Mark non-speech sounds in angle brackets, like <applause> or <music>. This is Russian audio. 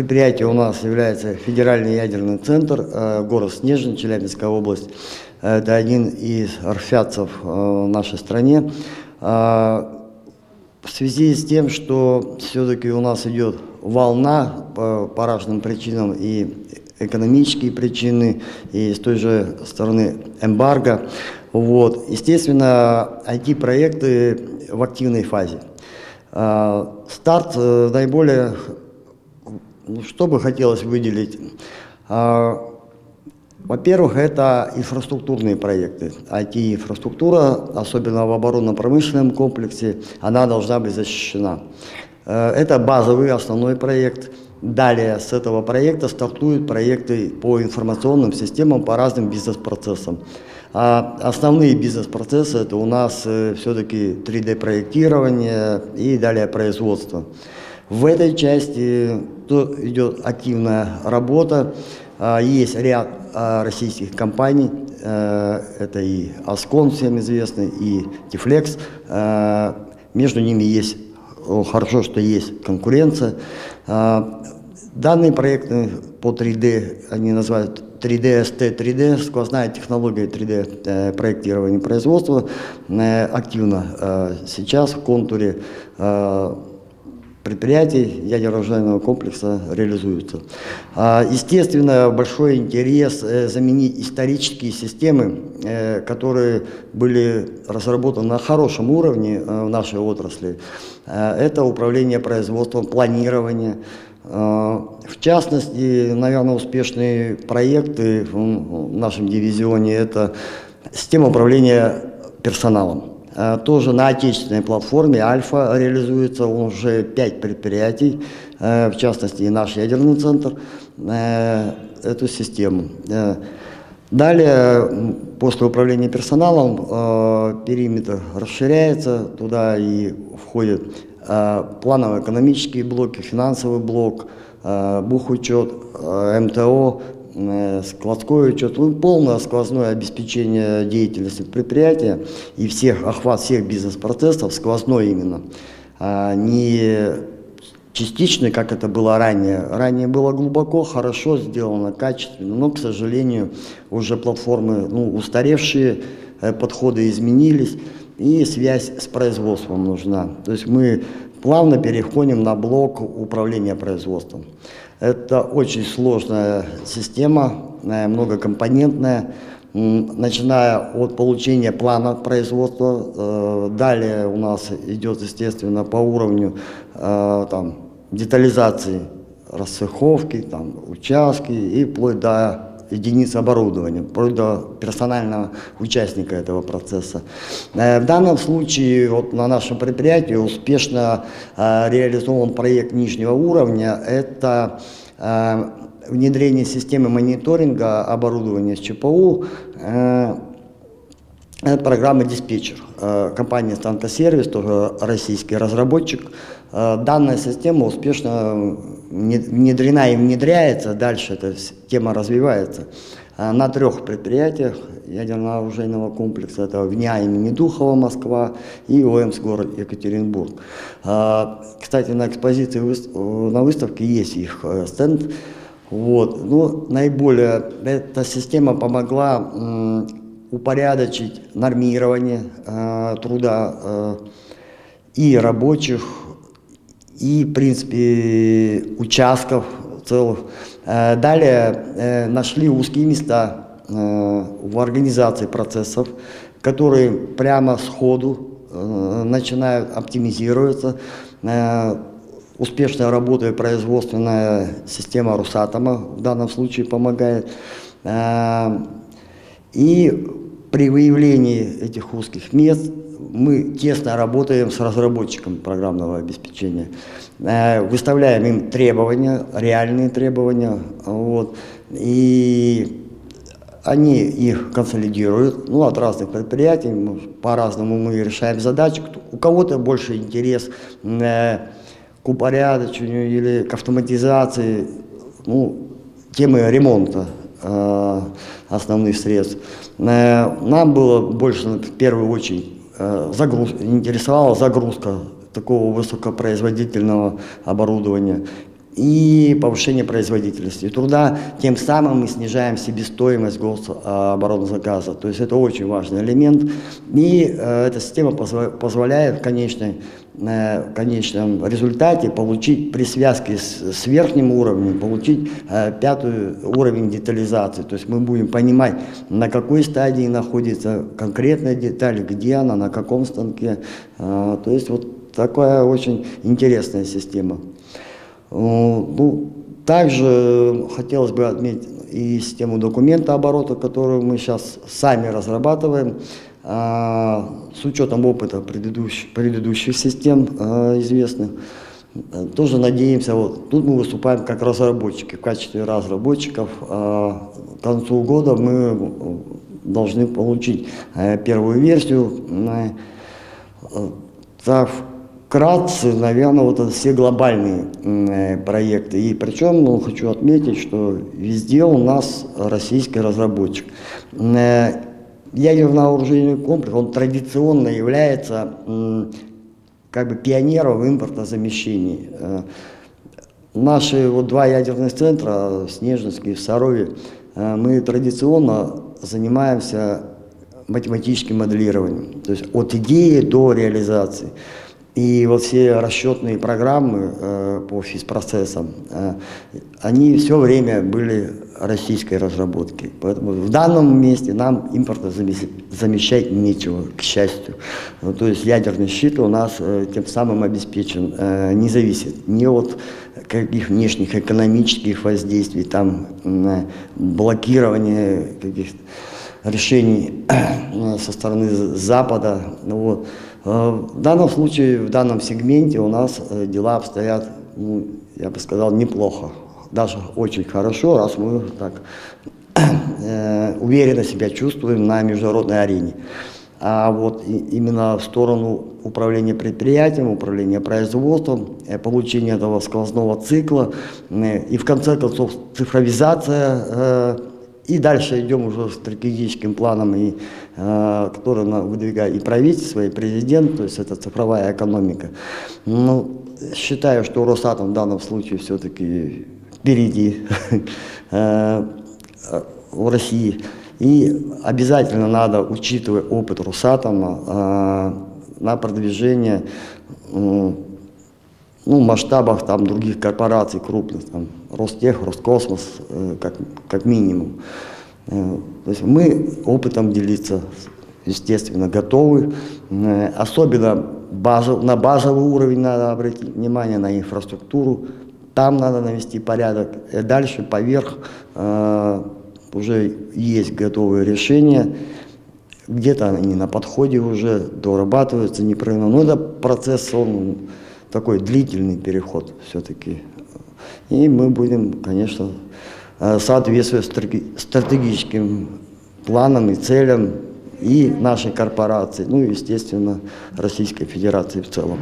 предприятие у нас является федеральный ядерный центр, э, город Снежин, Челябинская область. Это один из рфятцев э, в нашей стране. А, в связи с тем, что все-таки у нас идет волна по, по разным причинам и экономические причины, и с той же стороны эмбарго, вот, естественно, IT-проекты в активной фазе. Старт э, наиболее, что бы хотелось выделить, а, во-первых, это инфраструктурные проекты. IT-инфраструктура, особенно в оборонно-промышленном комплексе, она должна быть защищена. Э, это базовый основной проект. Далее с этого проекта стартуют проекты по информационным системам, по разным бизнес-процессам. А основные бизнес-процессы это у нас э, все-таки 3D-проектирование и далее производство. В этой части идет активная работа. А, есть ряд а, российских компаний, э, это и Аскон всем известный, и Тифлекс. Э, между ними есть, хорошо, что есть конкуренция. А, данные проекты по 3D, они называют 3D, ST, 3D, сквозная технология 3D э, проектирования производства активно сейчас в контуре предприятий ядерно-оружейного комплекса реализуются. А, естественно, большой интерес э, заменить исторические системы, э, которые были разработаны на хорошем уровне э, в нашей отрасли. Это управление производством, планирование. В частности, наверное, успешные проекты в нашем дивизионе – это система управления персоналом. Э, тоже на отечественной платформе Альфа реализуется уже пять предприятий, э, в частности и наш ядерный центр, э, эту систему. Далее, после управления персоналом, периметр расширяется, туда и входят планово-экономические блоки, финансовый блок, бухучет, МТО, Э, складской учет, ну, полное сквозное обеспечение деятельности предприятия и всех, охват всех бизнес-процессов, сквозной именно, а не частичный, как это было ранее. Ранее было глубоко, хорошо сделано, качественно, но, к сожалению, уже платформы ну, устаревшие, э, подходы изменились, и связь с производством нужна. То есть мы плавно переходим на блок управления производством. Это очень сложная система, э, многокомпонентная, начиная от получения плана производства, э, далее у нас идет, естественно, по уровню э, там, детализации расцеховки, там, участки и вплоть до единиц оборудования, вплоть до персонального участника этого процесса. В данном случае вот на нашем предприятии успешно реализован проект нижнего уровня. Это внедрение системы мониторинга оборудования с ЧПУ, э, это программа «Диспетчер». Э, компания «Стантосервис», тоже российский разработчик. Э, данная система успешно внедрена и внедряется, дальше эта тема развивается на трех предприятиях ядерно-оружейного комплекса. Это ВНИА имени Духова, Москва и ОМС город Екатеринбург. Кстати, на экспозиции, на выставке есть их стенд. Вот. Ну, наиболее эта система помогла упорядочить нормирование э, труда э, и рабочих, и, в принципе, участков целых. Э, далее э, нашли узкие места э, в организации процессов, которые прямо сходу начинают оптимизироваться. Успешная работа и производственная система Русатома в данном случае помогает. И при выявлении этих узких мест мы тесно работаем с разработчиком программного обеспечения, а, выставляем им требования, реальные требования, вот, и они их консолидируют, ну, от разных предприятий, по-разному мы решаем задачи, у кого-то больше интерес э, к упорядочению или к автоматизации ну, темы ремонта э, основных средств. Э, нам было больше, в первую очередь, э, загруз, интересовала загрузка такого высокопроизводительного оборудования. и повышение производительности труда. Тем самым мы снижаем себестоимость гособоронзаказа. То есть это очень важный элемент. И э, эта система позволяет в конечной, э, в конечном результате получить при связке с, с верхним уровнем, получить э, пятый уровень детализации. То есть мы будем понимать, на какой стадии находится конкретная деталь, где она, на каком станке. Э, то есть вот такая очень интересная система. Э, ну, также хотелось бы отметить и систему документа оборота, которую мы сейчас сами разрабатываем, с учетом опыта предыдущих, предыдущих систем а, известных. Тоже надеемся, вот тут мы выступаем как разработчики, в качестве разработчиков. А, к концу года мы должны получить э, первую версию. Так, вкратце, наверное, вот это все глобальные э, проекты. И причем ну, хочу отметить, что везде у нас российский разработчик. Э, ядерно-оружейный комплекс, он традиционно является как бы пионером в импортозамещении. Э, наши вот два ядерных центра, Снежинский и Сарове, э, мы традиционно занимаемся математическим моделированием, то есть от идеи до реализации. И вот все расчетные программы э, по физпроцессам, они все время были российской разработки. Поэтому в данном месте нам импорта замещать нечего, к счастью. Ну, то есть ядерный щит у нас э, тем самым обеспечен, э, не зависит ни от каких внешних экономических воздействий, там э, блокирования каких-то решений э, со стороны Запада. Ну, вот. Э, в данном случае, в данном сегменте у нас э, дела обстоят, ну, я бы сказал, неплохо. Даже очень хорошо, раз мы так <clears throat> э, уверенно себя чувствуем на международной арене. А вот именно в сторону управления предприятием, управления производством, получения этого сквозного цикла и в конце концов цифровизация и дальше идем уже стратегическим планом, и, э, который выдвигает и правительство, и президент, то есть это цифровая экономика. Ну, считаю, что Росатом в данном случае все-таки впереди <laughs> э, в России. И обязательно надо, учитывая опыт Росатома, э, на продвижение ну, масштабах там, других корпораций крупных, там, Ростех, Роскосмос, э, как, как минимум. То есть мы опытом делиться, естественно, готовы. Особенно базов, на базовый уровень надо обратить внимание, на инфраструктуру. Там надо навести порядок. И дальше поверх э, уже есть готовые решения. Где-то они на подходе уже дорабатываются непрерывно. Но это процесс, он такой длительный переход все-таки. И мы будем, конечно, э, соответствовать стратегическим планам и целям и нашей корпорации, ну и, естественно, Российской Федерации в целом.